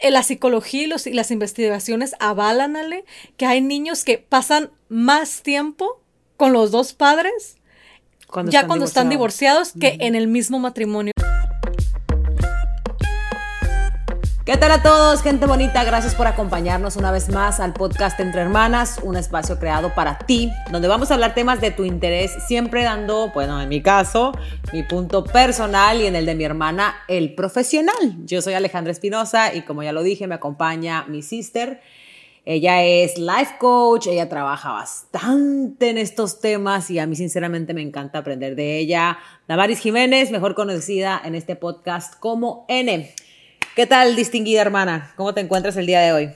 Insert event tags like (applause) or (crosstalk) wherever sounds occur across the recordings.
eh, la psicología y, los, y las investigaciones avalan, Ale, que hay niños que pasan más tiempo con los dos padres ya cuando están divorciados que en el mismo matrimonio. ¿Qué tal a todos, gente bonita? Gracias por acompañarnos una vez más al podcast Entre Hermanas, un espacio creado para ti, donde vamos a hablar temas de tu interés, siempre dando, bueno, en mi caso, mi punto personal y en el de mi hermana, el profesional. Yo soy Alejandra Espinosa y como ya lo dije, me acompaña mi sister. Ella es life coach, ella trabaja bastante en estos temas y a mí sinceramente me encanta aprender de ella. Damaris Jiménez, mejor conocida en este podcast como N. ¿Qué tal, distinguida hermana? ¿Cómo te encuentras el día de hoy?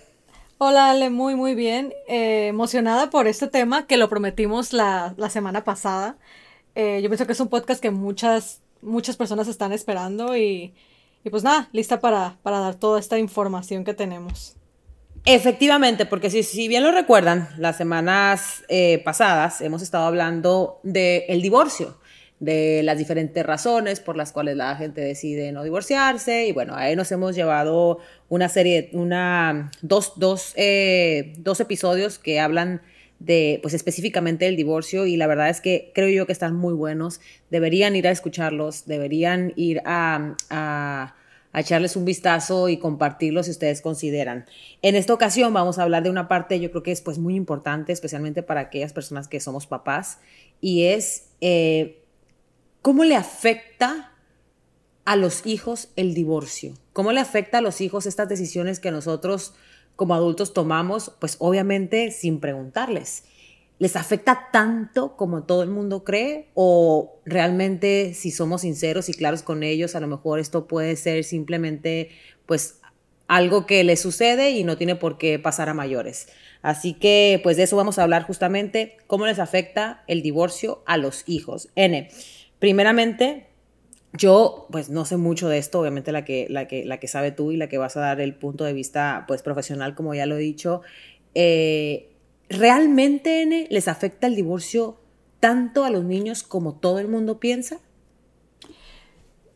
Hola, Ale, muy, muy bien. Eh, emocionada por este tema que lo prometimos la, semana pasada. Eh, yo pienso que es un podcast que muchas, muchas personas están esperando y, pues nada, lista para, para dar toda esta información que tenemos. Efectivamente, porque si, si, bien lo recuerdan, las semanas eh, pasadas hemos estado hablando del divorcio de las diferentes razones por las cuales la gente decide no divorciarse. Y bueno, ahí nos hemos llevado una serie, una, dos, dos, eh, dos episodios que hablan de, pues específicamente del divorcio y la verdad es que creo yo que están muy buenos. Deberían ir a escucharlos, deberían ir a, a, echarles un vistazo y compartirlos si ustedes consideran. En esta ocasión vamos a hablar de una parte yo creo que es pues muy importante, especialmente para aquellas personas que somos papás, y es eh, ¿Cómo le afecta a los hijos el divorcio? ¿Cómo le afecta a los hijos estas decisiones que nosotros como adultos tomamos? Pues obviamente sin preguntarles. ¿Les afecta tanto como todo el mundo cree? ¿O realmente si somos sinceros y claros con ellos, a lo mejor esto puede ser simplemente pues algo que les sucede y no tiene por qué pasar a mayores? Así que pues de eso vamos a hablar justamente, cómo les afecta el divorcio a los hijos. N. Primeramente, yo pues no sé mucho de esto, obviamente la que, la que, la que sabe tú y la que vas a dar el punto de vista pues profesional, como ya lo he dicho. Eh, ¿Realmente les afecta el divorcio tanto a los niños como todo el mundo piensa?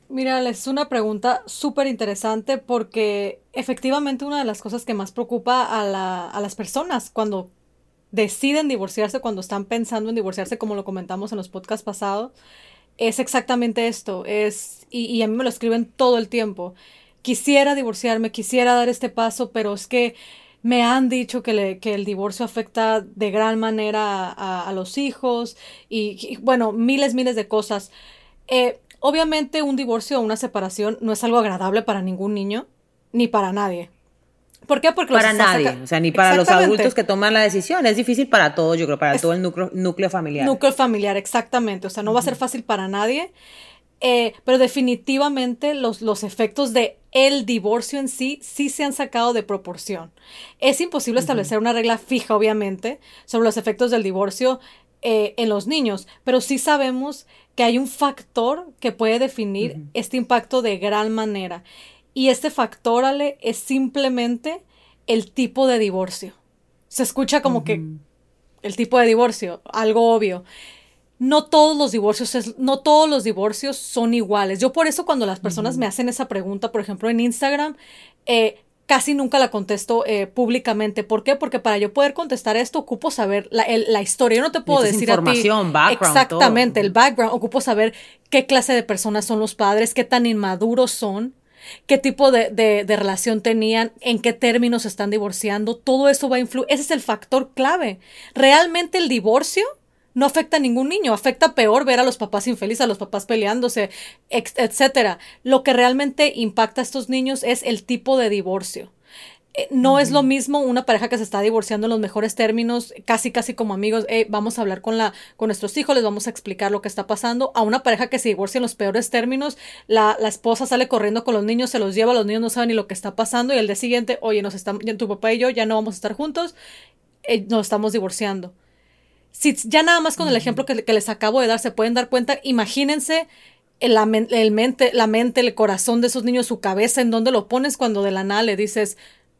Mira, es una pregunta súper interesante porque efectivamente una de las cosas que más preocupa a, a las personas cuando deciden divorciarse, cuando están pensando en divorciarse, como lo comentamos en los podcasts pasados, es exactamente esto, es, y, a mí me lo escriben todo el tiempo. Quisiera divorciarme, quisiera dar este paso, pero es que me han dicho que, le, que el divorcio afecta de gran manera a, los hijos y, bueno, miles, miles de cosas. Eh, obviamente un divorcio o una separación no es algo agradable para ningún niño ni para nadie. ¿Por qué? Porque para nadie, o sea, ni para los adultos que toman la decisión. Es difícil para todos, yo creo, para todo el núcleo, núcleo familiar. Núcleo familiar, exactamente. O sea, no va a ser fácil para nadie. Eh, pero definitivamente los, los efectos de el divorcio en sí sí se han sacado de proporción. Es imposible establecer una regla fija, obviamente, sobre los efectos del divorcio eh, en los niños, pero sí sabemos que hay un factor que puede definir este impacto de gran manera. Y este factor, Ale, es simplemente el tipo de divorcio. Se escucha como que el tipo de divorcio, algo obvio. No todos los divorcios, no todos los divorcios son iguales. Yo por eso cuando las personas me hacen esa pregunta, por ejemplo en Instagram, eh, casi nunca la contesto eh, públicamente. ¿Por qué? Porque para yo poder contestar esto ocupo saber la, la historia. Yo no te puedo decir información, a ti background, exactamente el background. Ocupo saber qué clase de personas son los padres, qué tan inmaduros son qué tipo de, relación tenían, en qué términos están divorciando, todo eso va a influir, ese es el factor clave. Realmente el divorcio no afecta a ningún niño, afecta peor ver a los papás infelices, a los papás peleándose, etcétera. Lo que realmente impacta a estos niños es el tipo de divorcio. Eh, no es lo mismo una pareja que se está divorciando en los mejores términos, casi casi como amigos, vamos a hablar con la con nuestros hijos, les vamos a explicar lo que está pasando, a una pareja que se divorcia en los peores términos, la, esposa sale corriendo con los niños, se los lleva, los niños no saben ni lo que está pasando y el día siguiente, oye, nos están, tu papá y yo ya no vamos a estar juntos, eh, nos estamos divorciando. Si ya nada más con el ejemplo que, les acabo de dar se pueden dar cuenta, imagínense el, el, mente, la mente, el corazón de esos niños, su cabeza, en donde lo pones cuando de la nada le dices,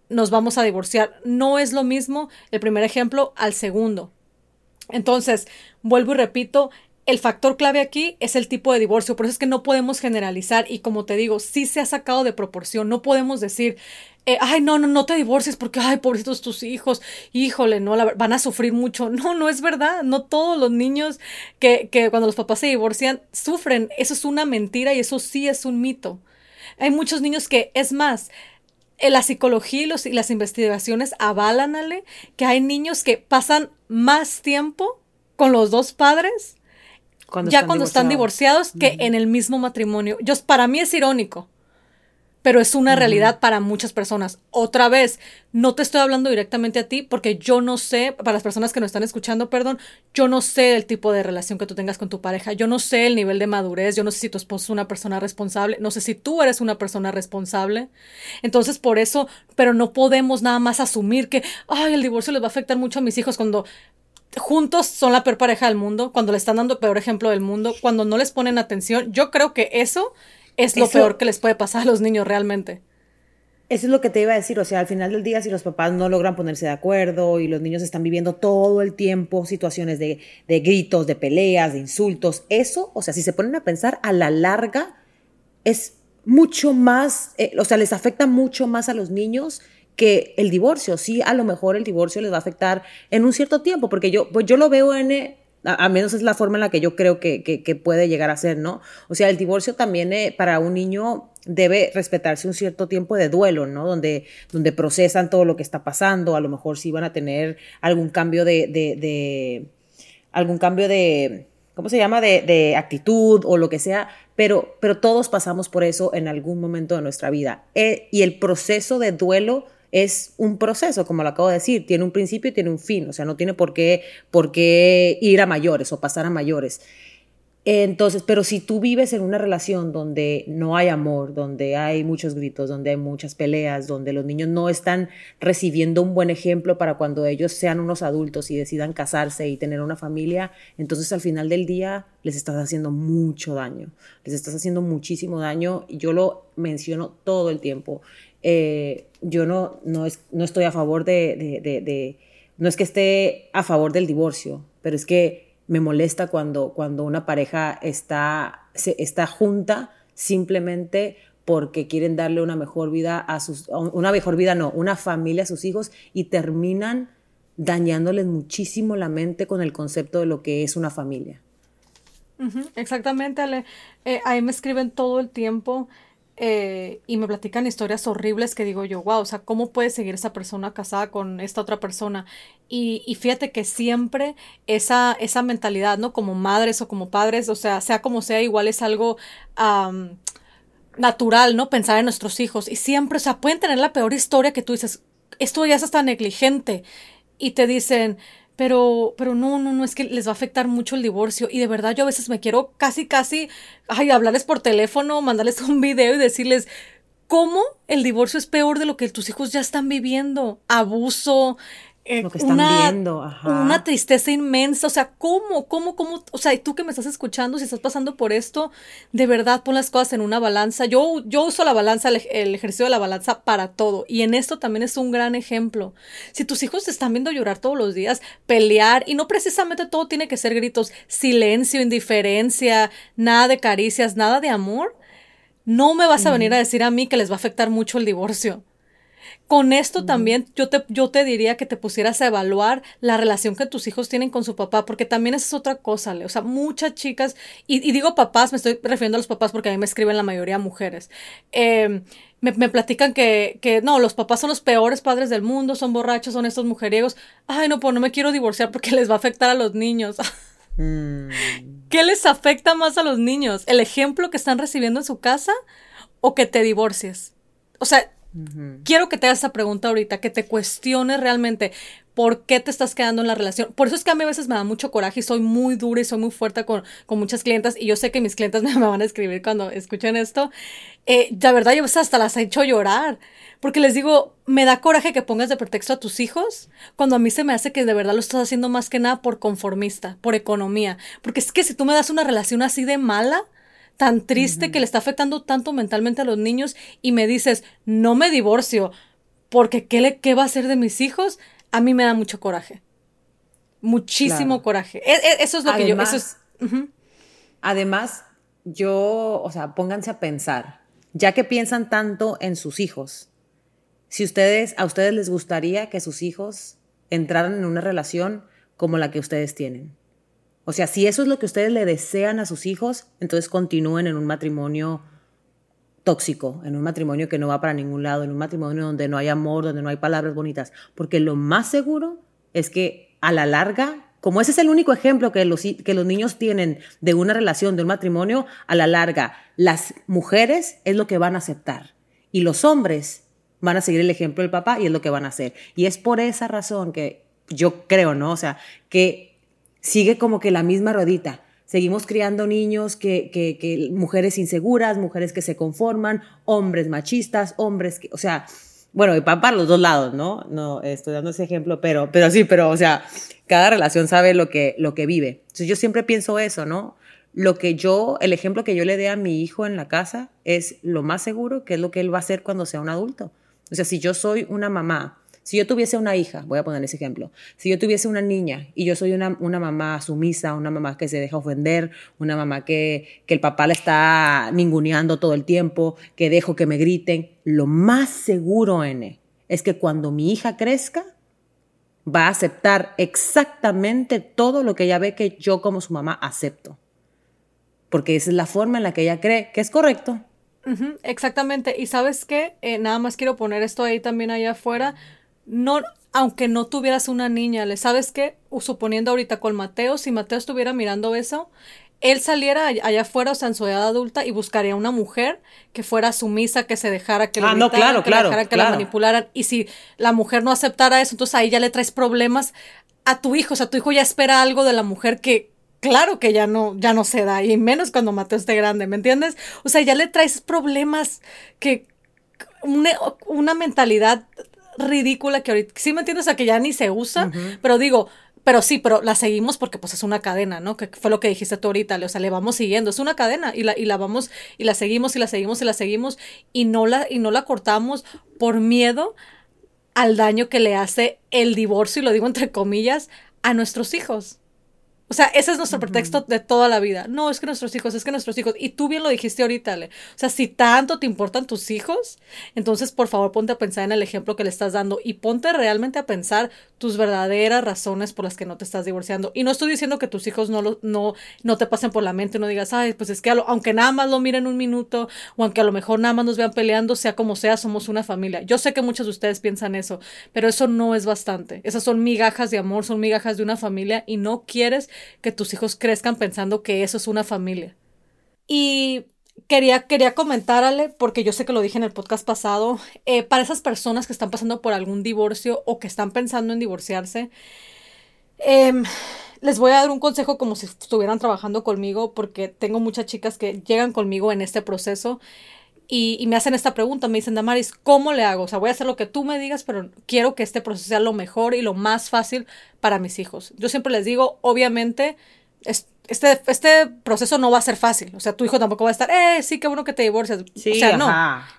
nos vamos a divorciar. No es lo mismo el primer ejemplo al segundo. Entonces, vuelvo y repito, el factor clave aquí es el tipo de divorcio, por eso es que no podemos generalizar y como te digo, sí se ha sacado de proporción, no podemos decir, eh, ay, no, no, no te divorcies porque, ay, pobrecitos tus hijos, híjole, no, la, van a sufrir mucho. (laughs) No, no es verdad, no todos los niños que, que cuando los papás se divorcian sufren, eso es una mentira y eso sí es un mito. Hay muchos niños que, es más, la psicología y, los, y las investigaciones avalan ale, que hay niños que pasan más tiempo con los dos padres ya cuando están divorciados que en el mismo matrimonio. Yo, para mí es irónico, pero es una realidad para muchas personas. Otra vez, no te estoy hablando directamente a ti porque yo no sé, para las personas que nos están escuchando, perdón, yo no sé el tipo de relación que tú tengas con tu pareja, yo no sé el nivel de madurez, yo no sé si tu esposo es una persona responsable, no sé si tú eres una persona responsable. Entonces, por eso, pero no podemos nada más asumir que, ay, el divorcio les va a afectar mucho a mis hijos cuando juntos son la peor pareja del mundo, cuando le están dando peor ejemplo del mundo, cuando no les ponen atención. Yo creo que eso es lo peor que les puede pasar a los niños realmente. Eso es lo que te iba a decir, o sea, al final del día, si los papás no logran ponerse de acuerdo y los niños están viviendo todo el tiempo situaciones de, gritos, de peleas, de insultos, eso, o sea, si se ponen a pensar, a la larga es mucho más, eh, o sea, les afecta mucho más a los niños que el divorcio. Sí, a lo mejor el divorcio les va a afectar en un cierto tiempo, porque yo, pues yo lo veo en, a, menos es la forma en la que yo creo que, que, puede llegar a ser, ¿no? O sea, el divorcio también eh, para un niño debe respetarse un cierto tiempo de duelo, ¿no? Donde, donde procesan todo lo que está pasando, a lo mejor sí van a tener algún cambio de, de, algún cambio de, ¿cómo se llama? De, de, actitud o lo que sea, pero, pero todos pasamos por eso en algún momento de nuestra vida. Eh, y el proceso de duelo es un proceso, como lo acabo de decir, tiene un principio y tiene un fin, o sea, no tiene por qué, por qué ir a mayores o pasar a mayores. Entonces, pero si tú vives en una relación donde no hay amor, donde hay muchos gritos, donde hay muchas peleas, donde los niños no están recibiendo un buen ejemplo para cuando ellos sean unos adultos y decidan casarse y tener una familia, entonces al final del día les estás haciendo mucho daño, les estás haciendo muchísimo daño y yo lo menciono todo el tiempo. Eh, yo no, no, es, no, estoy a favor de, no es que esté a favor del divorcio, pero es que me molesta cuando, cuando una pareja está, está junta simplemente porque quieren darle una mejor vida a sus, una mejor vida no, una familia a sus hijos y terminan dañándoles muchísimo la mente con el concepto de lo que es una familia. exactamente, Ale. Eh, ahí me escriben todo el tiempo eh, y me platican historias horribles que digo yo, wow, o sea, ¿cómo puede seguir esa persona casada con esta otra persona? Y, y fíjate que siempre esa, esa mentalidad, ¿no? Como madres o como padres, o sea, sea como sea, igual es algo natural, ¿no? Pensar en nuestros hijos. Y siempre, o sea, pueden tener la peor historia que tú dices, esto ya es hasta negligente. Y te dicen, pero, pero no, no, no, es que les va a afectar mucho el divorcio. Y de verdad yo a veces me quiero casi, casi, ay, hablarles por teléfono, mandarles (laughs) un video y decirles cómo el divorcio es peor de lo que tus hijos ya están viviendo. Abuso, eh, lo que están una, viendo, una tristeza inmensa, o sea, ¿cómo, cómo, cómo, o sea, y tú que me estás escuchando, si estás pasando por esto, de verdad pon las cosas en una balanza. Yo, yo uso la balanza, el, ejercicio de la balanza para todo, y en esto también es un gran ejemplo. Si tus hijos te están viendo llorar todos los días, pelear, y no precisamente todo tiene que ser gritos, silencio, indiferencia, nada de caricias, nada de amor, no me vas a venir a decir a mí que les va a afectar mucho el divorcio. Con esto también yo te, yo te diría que te pusieras a evaluar la relación que tus hijos tienen con su papá, porque también esa es otra cosa, o sea, muchas chicas, y, digo papás, me estoy refiriendo a los papás porque a mí me escriben la mayoría mujeres. Em, me, me, platican que, que, no, los papás son los peores padres del mundo, son borrachos, son estos mujeriegos. Ay, no, pues no me quiero divorciar porque les va a afectar a los niños. (laughs) Mm. ¿Qué les afecta más a los niños? ¿El ejemplo que están recibiendo en su casa o que te divorcies? O sea, Quiero que te hagas esa pregunta ahorita, que te cuestiones realmente por qué te estás quedando en la relación. Por eso es que a mí a veces me da mucho coraje y soy muy dura y soy muy fuerte con, muchas clientas y yo sé que mis clientes (laughs) me, van a escribir cuando escuchen esto. Eh, la verdad, yo hasta las he hecho llorar porque les digo, me da coraje que pongas de pretexto a tus hijos cuando a mí se me hace que de verdad lo estás haciendo más que nada por conformista, por economía. Porque es que si tú me das una relación así de mala, tan triste que le está afectando tanto mentalmente a los niños y me dices, no me divorcio, porque ¿qué, le, qué va a hacer de mis hijos? A mí me da mucho coraje. Muchísimo coraje. E, e, eso es lo que yo... Eso es, Además, yo, o sea, pónganse a pensar, ya que piensan tanto en sus hijos, si ustedes, a ustedes les gustaría que sus hijos entraran en una relación como la que ustedes tienen. O sea, si eso es lo que ustedes le desean a sus hijos, entonces continúen en un matrimonio tóxico, en un matrimonio que no va para ningún lado, en un matrimonio donde no hay amor, donde no hay palabras bonitas, porque lo más seguro es que a la larga, como ese es el único ejemplo que los, que los niños tienen de una relación, de un matrimonio, a la larga, las mujeres es lo que van a aceptar y los hombres van a seguir el ejemplo del papá y es lo que van a hacer. Y es por esa razón que yo creo, ¿no? O sea, que sigue como que la misma ruedita. Seguimos criando niños que, que, mujeres inseguras, mujeres que se conforman, hombres machistas, hombres que, o sea, bueno, y para los dos lados, ¿no? No estoy dando ese ejemplo, pero, pero sí, pero, o sea, cada relación sabe lo que, lo que vive. Entonces yo siempre pienso eso, ¿no? Lo que yo, el ejemplo que yo le dé a mi hijo en la casa es lo más seguro que es lo que él va a hacer cuando sea un adulto. O sea, si yo soy una mamá, si yo tuviese una hija, voy a poner ese ejemplo, si yo tuviese una niña y yo soy una, mamá sumisa, una mamá que se deja ofender, una mamá que, que el papá la está ninguneando todo el tiempo, que dejo que me griten, lo más seguro, N, es que cuando mi hija crezca, va a aceptar exactamente todo lo que ella ve que yo como su mamá acepto. Porque esa es la forma en la que ella cree que es correcto exactamente. Y sabes qué, eh, nada más quiero poner esto ahí también allá afuera. No, aunque no tuvieras una niña, ¿le sabes qué? Suponiendo ahorita con Mateo, si Mateo estuviera mirando eso, él saliera allá afuera, o sea, en su edad adulta, y buscaría una mujer que fuera sumisa, que se dejara que, ah, no, claro, que, claro, que la manipularan. Y si la mujer no aceptara eso, entonces ahí ya le traes problemas a tu hijo. O sea, tu hijo ya espera algo de la mujer que, claro que ya no, ya no se da, y menos cuando Mateo esté grande, ¿me entiendes? O sea, ya le traes problemas que una, mentalidad ridícula que ahorita, sí me entiendes, o sea, que ya ni se usa, pero digo, pero sí, pero la seguimos porque pues es una cadena, ¿no? Que fue lo que dijiste tú ahorita, o sea, le vamos siguiendo, es una cadena y la, y la vamos, y la seguimos, y la seguimos, y la seguimos, y no la, y no la cortamos por miedo al daño que le hace el divorcio, y lo digo entre comillas, a nuestros hijos. O sea, ese es nuestro pretexto de toda la vida. No, es que nuestros hijos, es que nuestros hijos. Y tú bien lo dijiste ahorita, Ale. O sea, si tanto te importan tus hijos, entonces por favor ponte a pensar en el ejemplo que le estás dando y ponte realmente a pensar tus verdaderas razones por las que no te estás divorciando. Y no estoy diciendo que tus hijos no, lo, no, no te pasen por la mente, no digas, ay, pues es que aunque nada más lo miren un minuto o aunque a lo mejor nada más nos vean peleando, sea como sea, somos una familia. Yo sé que muchos de ustedes piensan eso, pero eso no es bastante. Esas son migajas de amor, son migajas de una familia y no quieres que tus hijos crezcan pensando que eso es una familia. Y quería, quería comentarle, porque yo sé que lo dije en el podcast pasado, eh, para esas personas que están pasando por algún divorcio o que están pensando en divorciarse, em, les voy a dar un consejo como si estuvieran trabajando conmigo, porque tengo muchas chicas que llegan conmigo en este proceso y, me hacen esta pregunta, me dicen, Damaris, ¿cómo le hago? O sea, voy a hacer lo que tú me digas, pero quiero que este proceso sea lo mejor y lo más fácil para mis hijos. Yo siempre les digo, obviamente, este, este proceso no va a ser fácil. O sea, tu hijo tampoco va a estar, eh, sí, qué bueno que te divorcias. o sea, no.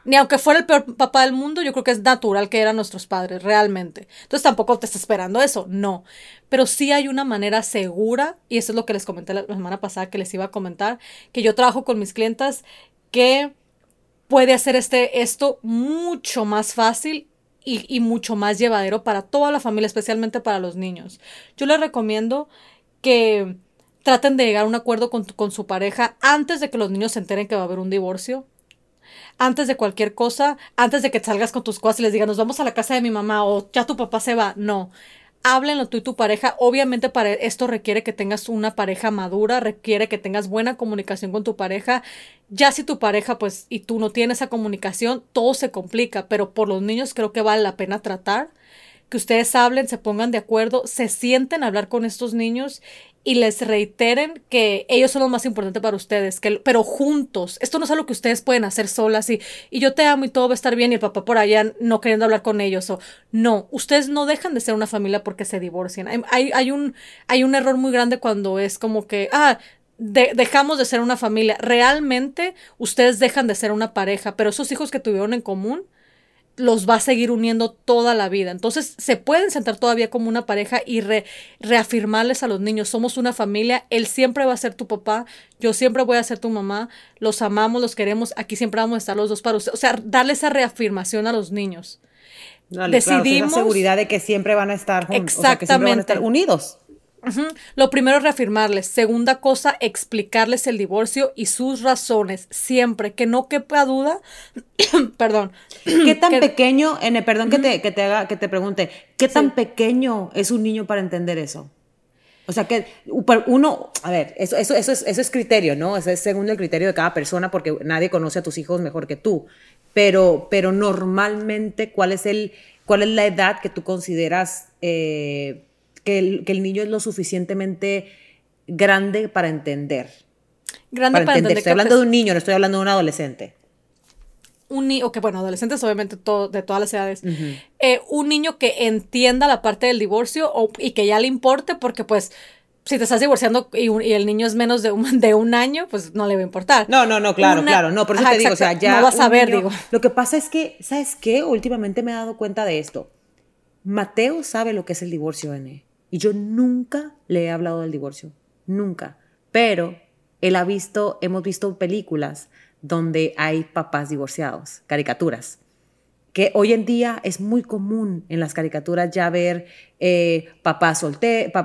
Ni aunque fuera el peor papá del mundo, yo creo que es natural que eran nuestros padres, realmente. Entonces tampoco te está esperando eso, no. Pero sí hay una manera segura, y eso es lo que les comenté la semana pasada que les iba a comentar, que yo trabajo con mis clientas que puede hacer este, esto mucho más fácil y, mucho más llevadero para toda la familia, especialmente para los niños. Yo les recomiendo que traten de llegar a un acuerdo con, con su pareja antes de que los niños se enteren que va a haber un divorcio antes de cualquier cosa, antes de que salgas con tus cosas y les digas, nos vamos a la casa de mi mamá o ya tu papá se va. No háblenlo tú y tu pareja. Obviamente para esto requiere que tengas una pareja madura, requiere que tengas buena comunicación con tu pareja. Ya si tu pareja pues y tú no tienes esa comunicación, todo se complica, pero por los niños creo que vale la pena tratar que ustedes hablen, se pongan de acuerdo, se sienten a hablar con estos niños y les reiteren que ellos son los más importantes para ustedes, que, pero juntos. Esto no es algo que ustedes pueden hacer solas y, y yo te amo y todo va a estar bien y el papá por allá no queriendo hablar con ellos. O, no, ustedes no dejan de ser una familia porque se divorcian. Hay, hay, un, hay un error muy grande cuando es como que, ah, dejamos de ser una familia. Realmente ustedes dejan de ser una pareja, pero esos hijos que tuvieron en común los va a seguir uniendo toda la vida. Entonces, se pueden sentar todavía como una pareja y reafirmarles a los niños, somos una familia, él siempre va a ser tu papá, yo siempre voy a ser tu mamá, los amamos, los queremos, aquí siempre vamos a estar los dos para usted. O sea, darle esa reafirmación a los niños. Decidimos. la seguridad de que siempre van a estar juntos. Exactamente. unidos. Lo primero es reafirmarles. Segunda cosa, explicarles el divorcio y sus razones. Siempre, que no quepa duda. (coughs) perdón. ¿Qué tan pequeño, N, perdón que, te, que, te haga, que te pregunte, ¿qué tan pequeño es un niño para entender eso? O sea que uno, a ver, eso, eso, eso, es, eso es criterio, ¿no? Eso es según el criterio de cada persona porque nadie conoce a tus hijos mejor que tú. Pero, pero normalmente, ¿cuál es, el, ¿cuál es la edad que tú consideras eh, que el, niño es lo suficientemente grande para entender. Grande para, entender. Estoy hablando de un niño, no estoy hablando de un adolescente. Un niño, que bueno, adolescentes obviamente de todas las edades. Eh, un niño que entienda la parte del divorcio y que ya le importe, porque pues si te estás divorciando y, el niño es menos de un, (laughs) de un, año, pues no le va a importar. No, no, no, claro, claro. No, por eso te digo, o sea, ya. No vas a ver, digo. Lo que pasa es que, ¿sabes qué? Últimamente me he dado cuenta de esto. Mateo sabe lo que es el divorcio, N. Y yo nunca le he hablado del divorcio, nunca. Pero él ha visto, hemos visto películas donde hay papás divorciados, caricaturas, que hoy en día es muy común en las caricaturas ya ver eh, papás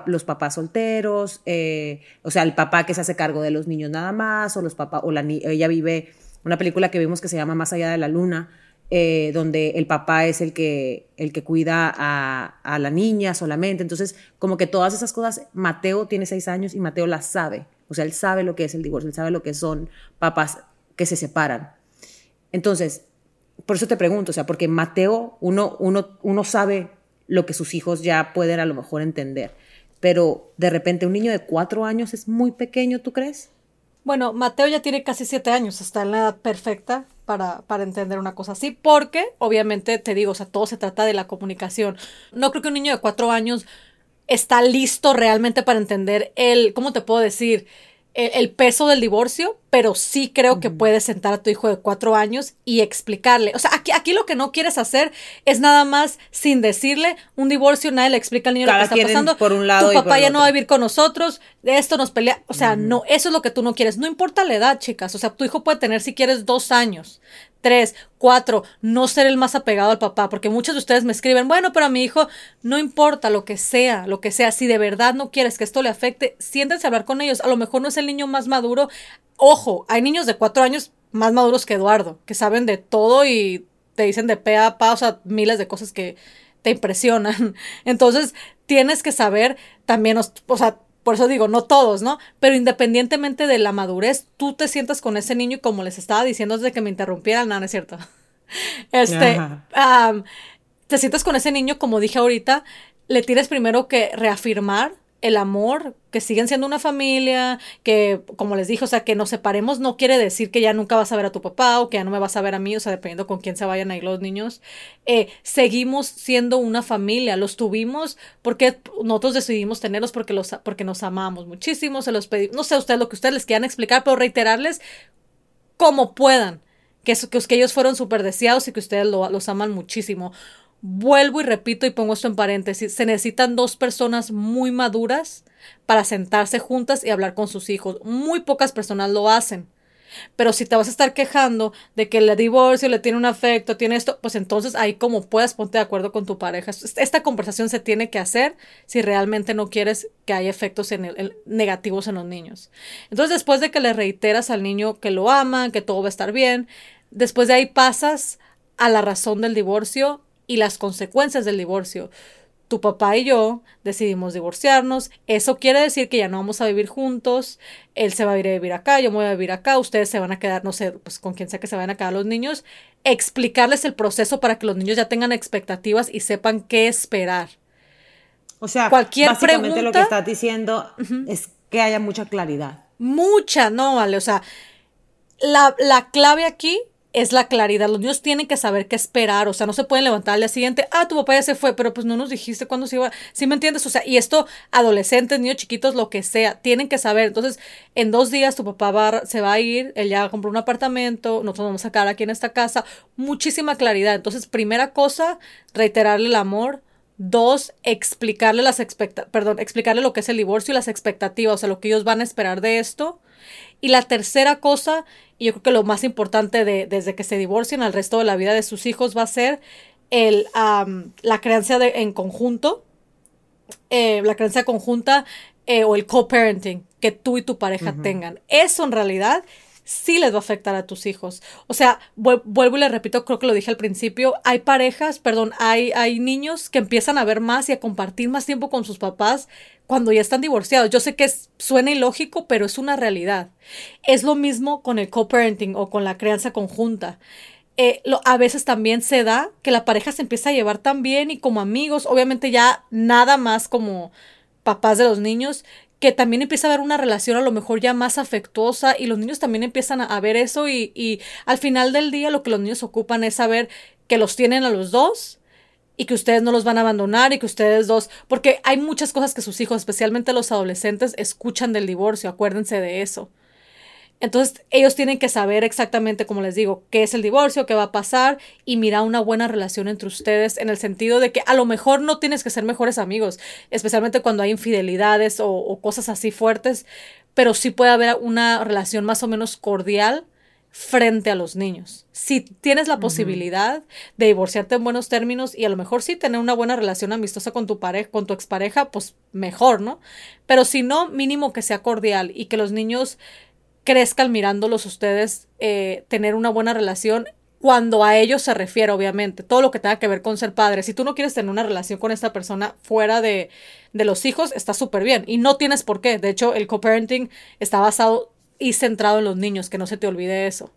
los papás solteros, eh, o sea, el papá que se hace cargo de los niños nada más, o los papás, o la, ella vive, una película que vimos que se llama Más allá de la luna, eh, donde el papá es el que, el que cuida a, la niña solamente. Entonces, como que todas esas cosas, Mateo tiene seis años y Mateo las sabe. O sea, él sabe lo que es el divorcio, él sabe lo que son papás que se separan. Entonces, por eso te pregunto, o sea, porque Mateo, uno, uno, uno sabe lo que sus hijos ya pueden a lo mejor entender, pero de repente un niño de cuatro años es muy pequeño, ¿tú crees? Bueno, Mateo ya tiene casi siete años, está en la edad perfecta para, para entender una cosa así, porque obviamente te digo, o sea, todo se trata de la comunicación. No creo que un niño de cuatro años está listo realmente para entender el, ¿cómo te puedo decir? el, peso del divorcio, pero sí creo que puedes sentar a tu hijo de cuatro años y explicarle. O sea, aquí, aquí lo que no quieres hacer es nada más sin decirle un divorcio, nadie le explica al niño lo que está pasando. Por un lado tu papá ya no va a vivir con nosotros, esto nos pelea. O sea, no, eso es lo que tú no quieres. No importa la edad, chicas. O sea, tu hijo puede tener, si quieres, dos años, tres, cuatro, no ser el más apegado al papá, porque muchos de ustedes me escriben, bueno, pero a mi hijo no importa lo que sea, lo que sea, si de verdad no quieres que esto le afecte, siéntense a hablar con ellos. A lo mejor no es el niño más maduro. Ojo, hay niños de cuatro años más maduros que Eduardo, que saben de todo y te dicen de pe a pa, o sea, miles de cosas que te impresionan. (laughs) Entonces, tienes que saber también, o sea, por eso digo, no todos, ¿no? Pero independientemente de la madurez, tú te sientas con ese niño y como les estaba diciendo desde que me interrumpieran, no, no es cierto. (laughs) Este, te sientas con ese niño, como dije ahorita, le tienes primero que reafirmar el amor, que siguen siendo una familia, que como les dije, o sea, que nos separemos no quiere decir que ya nunca vas a ver a tu papá o que ya no me vas a ver a mí, o sea, dependiendo con quién se vayan ahí los niños. Eh, seguimos siendo una familia, los tuvimos porque nosotros decidimos tenerlos porque, los, porque nos amamos muchísimo, se los pedimos, no sé ustedes lo que ustedes les quieran explicar, pero reiterarles como puedan. Que, que, que ellos fueron súper deseados y que ustedes los aman muchísimo. Vuelvo y repito y pongo esto en paréntesis, se necesitan dos personas muy maduras para sentarse juntas y hablar con sus hijos. Muy pocas personas lo hacen. Pero si te vas a estar quejando de que el divorcio le tiene un afecto, tiene esto, pues entonces ahí como puedas ponte de acuerdo con tu pareja. Esta conversación se tiene que hacer si realmente no quieres que haya efectos negativos en los niños. Entonces después de que le reiteras al niño que lo aman, que todo va a estar bien, después de ahí pasas a la razón del divorcio y las consecuencias del divorcio. Tu papá y yo decidimos divorciarnos. Eso quiere decir que ya no vamos a vivir juntos. Él se va a ir a vivir acá, yo me voy a vivir acá. Ustedes se van a quedar, no sé, pues con quien sea que se vayan a quedar los niños. Explicarles el proceso para que los niños ya tengan expectativas y sepan qué esperar. O sea, cualquier básicamente lo que estás diciendo es que haya mucha claridad. Mucha, no, vale. O sea, la, la clave aquí es la claridad. Los niños tienen que saber qué esperar, o sea, no se pueden levantar al día siguiente, ah, tu papá ya se fue, pero pues no nos dijiste cuándo se iba, ¿sí me entiendes? O sea, y esto, adolescentes, niños chiquitos, lo que sea, tienen que saber. Entonces, en dos días tu papá va, se va a ir, él ya compró un apartamento, nosotros vamos a sacar aquí en esta casa, muchísima claridad. Entonces, primera cosa, reiterarle el amor. Dos, explicarle las expectativas, perdón, explicarle lo que es el divorcio y las expectativas, o sea, lo que ellos van a esperar de esto. Y la tercera cosa, y yo creo que lo más importante de, desde que se divorcien al resto de la vida de sus hijos va a ser el, la creencia de, en conjunto, eh, la creencia conjunta eh, o el co-parenting que tú y tu pareja tengan. Eso en realidad sí les va a afectar a tus hijos. O sea, vuelvo y le repito, creo que lo dije al principio, hay parejas, perdón, hay, hay niños que empiezan a ver más y a compartir más tiempo con sus papás cuando ya están divorciados. Yo sé que suena ilógico, pero es una realidad. Es lo mismo con el co-parenting o con la crianza conjunta. Eh, lo, a veces también se da que la pareja se empieza a llevar tan bien y como amigos, obviamente ya nada más como papás de los niños, que también empieza a haber una relación a lo mejor ya más afectuosa y los niños también empiezan a, ver eso y, y, al final del día lo que los niños ocupan es saber que los tienen a los dos y que ustedes no los van a abandonar y que ustedes dos, porque hay muchas cosas que sus hijos, especialmente los adolescentes, escuchan del divorcio, acuérdense de eso. Entonces ellos tienen que saber exactamente, como les digo, qué es el divorcio, qué va a pasar y mirar una buena relación entre ustedes en el sentido de que a lo mejor no tienes que ser mejores amigos, especialmente cuando hay infidelidades o, o cosas así fuertes, pero sí puede haber una relación más o menos cordial frente a los niños. Si tienes la posibilidad de divorciarte en buenos términos y a lo mejor sí tener una buena relación amistosa con tu pareja, con tu expareja, pues mejor, ¿no? Pero si no, mínimo que sea cordial y que los niños crezcan mirándolos ustedes, eh, tener una buena relación cuando a ellos se refiere, obviamente, todo lo que tenga que ver con ser padre. Si tú no quieres tener una relación con esta persona fuera de, de los hijos, está súper bien. Y no tienes por qué. De hecho, el co-parenting está basado y centrado en los niños, que no se te olvide eso.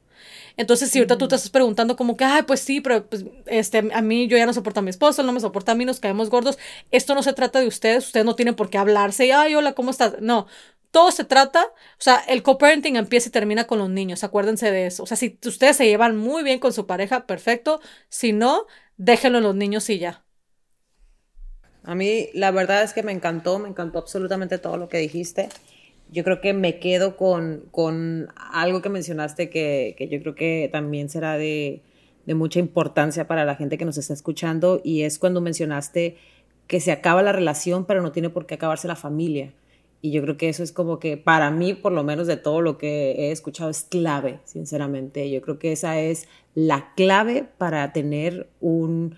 Entonces, si ahorita tú te estás preguntando como que, ay, pues sí, pero pues, este, a mí yo ya no soporto a mi esposo, no me soporta a mí, nos caemos gordos. Esto no se trata de ustedes, ustedes no tienen por qué hablarse y, ay, hola, ¿cómo estás? No, todo se trata, o sea, el co-parenting empieza y termina con los niños, acuérdense de eso. O sea, si ustedes se llevan muy bien con su pareja, perfecto. Si no, déjenlo en los niños y ya. A mí la verdad es que me encantó, me encantó absolutamente todo lo que dijiste yo creo que me quedo con, con algo que mencionaste que, que, yo creo que también será de, de, mucha importancia para la gente que nos está escuchando y es cuando mencionaste que se acaba la relación pero no tiene por qué acabarse la familia. Y yo creo que eso es como que para mí, por lo menos de todo lo que he escuchado, es clave, sinceramente. Yo creo que esa es la clave para tener un,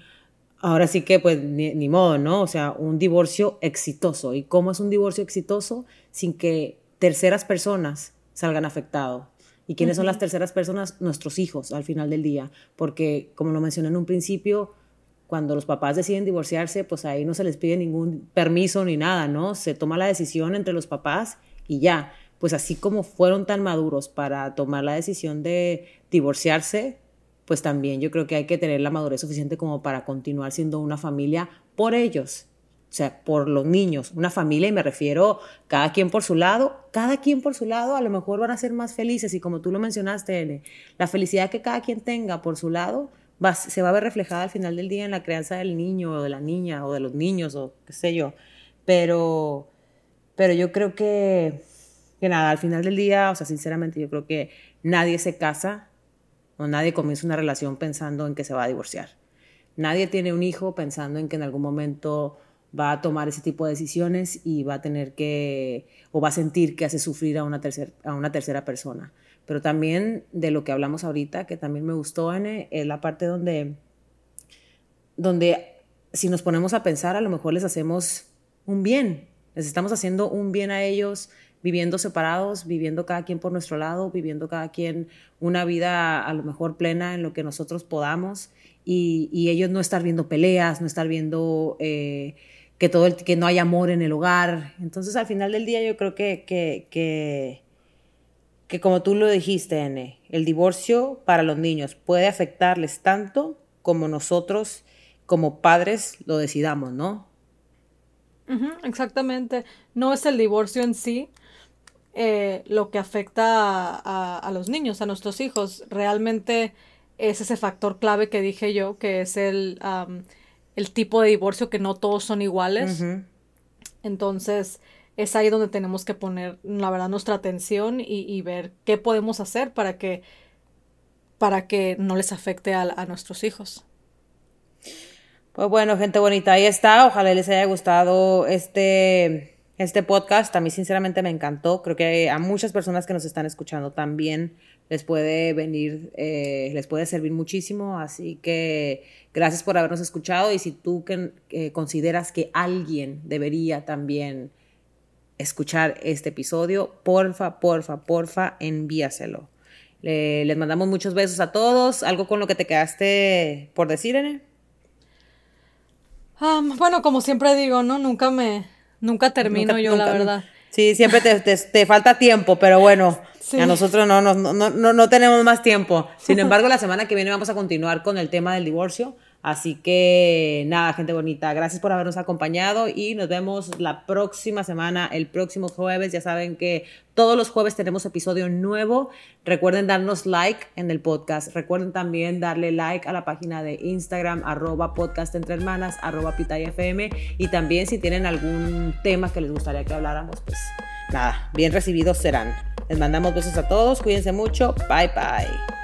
ahora sí que pues ni, ni, modo, ¿no? O sea, un divorcio exitoso. ¿Y cómo es un divorcio exitoso? Sin que terceras personas salgan afectados. ¿Y quiénes son las terceras personas? Nuestros hijos al final del día. Porque, como lo mencioné en un principio, cuando los papás deciden divorciarse, pues ahí no se les pide ningún permiso ni nada, ¿no? Se toma la decisión entre los papás y ya. Pues así como fueron tan maduros para tomar la decisión de divorciarse, pues también yo creo que hay que tener la madurez suficiente como para continuar siendo una familia por ellos o sea, por los niños, una familia, y me refiero cada quien por su lado, cada quien por su lado a lo mejor van a ser más felices y como tú lo mencionaste, la felicidad que cada quien tenga por su lado va, se va a ver reflejada al final del día en la crianza del niño o de la niña o de los niños o qué sé yo. Pero, pero yo creo que, que nada, al final del día, o sea, sinceramente yo creo que nadie se casa o nadie comienza una relación pensando en que se va a divorciar. Nadie tiene un hijo pensando en que en algún momento va a tomar ese tipo de decisiones y va a tener que, o va a sentir que hace sufrir a una, tercer, a una tercera persona. Pero también de lo que hablamos ahorita, que también me gustó, N, es la parte donde, donde si nos ponemos a pensar, a lo mejor les hacemos un bien, les estamos haciendo un bien a ellos, viviendo separados, viviendo cada quien por nuestro lado, viviendo cada quien una vida a lo mejor plena en lo que nosotros podamos y, y ellos no estar viendo peleas, no estar viendo... Eh, que, todo el, que no hay amor en el hogar. Entonces, al final del día, yo creo que, que, que, que como tú lo dijiste, N, el divorcio para los niños puede afectarles tanto como nosotros, como padres, lo decidamos, ¿no? exactamente. No es el divorcio en sí eh, lo que afecta a, a, los niños, a nuestros hijos. Realmente es ese factor clave que dije yo, que es el, el tipo de divorcio, que no todos son iguales. Entonces, es ahí donde tenemos que poner, la verdad, nuestra atención y, ver qué podemos hacer para que, para que no les afecte a, a nuestros hijos. Pues bueno, gente bonita, ahí está. Ojalá les haya gustado este, este podcast. A mí sinceramente me encantó. Creo que a muchas personas que nos están escuchando también les puede venir, eh, les puede servir muchísimo. Así que gracias por habernos escuchado. Y si tú que, consideras que alguien debería también escuchar este episodio, porfa, porfa, porfa, envíaselo. les mandamos muchos besos a todos. ¿Algo con lo que te quedaste por decir, Ene? bueno, como siempre digo, ¿no? Nunca me, nunca termino yo, la verdad. Sí, siempre te, te, falta tiempo, pero bueno, a nosotros no, no, no, no, no tenemos más tiempo. Sin (laughs) embargo, la semana que viene vamos a continuar con el tema del divorcio. Así que nada, gente bonita, gracias por habernos acompañado y nos vemos la próxima semana, el próximo jueves. Ya saben que todos los jueves tenemos episodio nuevo. Recuerden darnos like en el podcast. Recuerden también darle like a la página de Instagram, arroba podcast entre hermanas, arroba pitayfm. Y también si tienen algún tema que les gustaría que habláramos, pues nada, bien recibidos serán. Les mandamos besos a todos, cuídense mucho, bye bye.